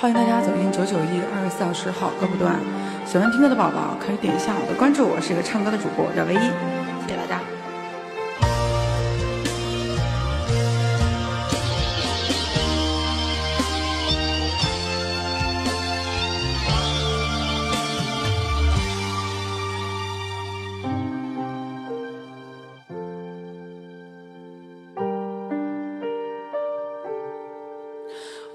欢迎大家走进九九一二十四小时好歌不断，喜欢听歌的宝宝可以点一下我的关注，我是一个唱歌的主播，叫唯一，谢谢大家。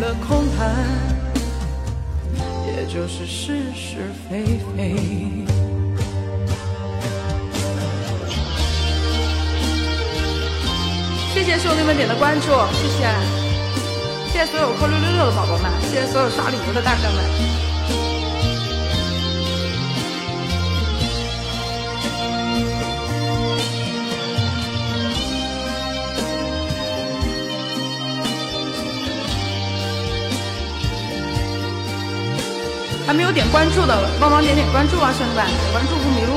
了空谈，也就是是是非非。谢谢兄弟们点的关注，谢谢，谢谢所有扣六六六的宝宝们，谢谢所有刷礼物的大哥们。还没有点关注的，帮忙点点关注啊，兄弟们！点关注不迷路。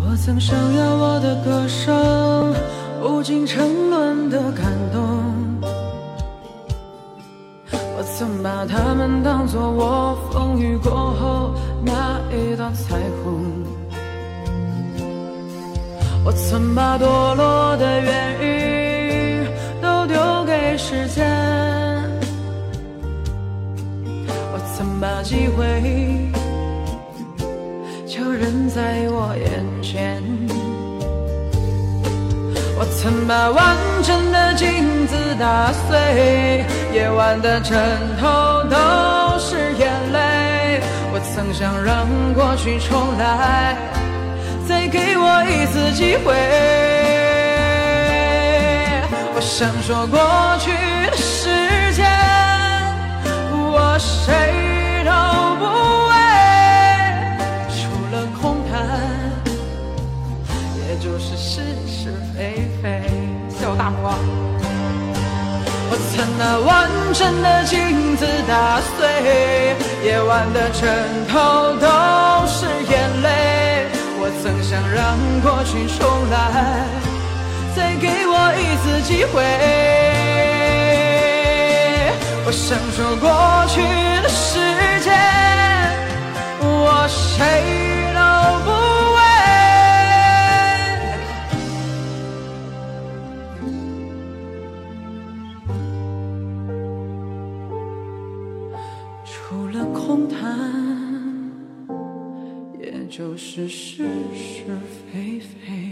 我曾想要我的歌声无尽沉沦的感动，我曾把它们当作我风雨过后那一道彩虹。我曾把堕落的原因都丢给时间，我曾把机会就扔在我眼前，我曾把完整的镜子打碎，夜晚的枕头都是眼泪，我曾想让过去重来。再给我一次机会，我想说过去的时间，我谁都不为，除了空谈，也就是是是非非。谢我大魔。我曾拿完整的镜子打碎，夜晚的枕头都是眼。让过去重来，再给我一次机会。我想说过去的时间，我谁都不为，除了空谈。就是是是非非。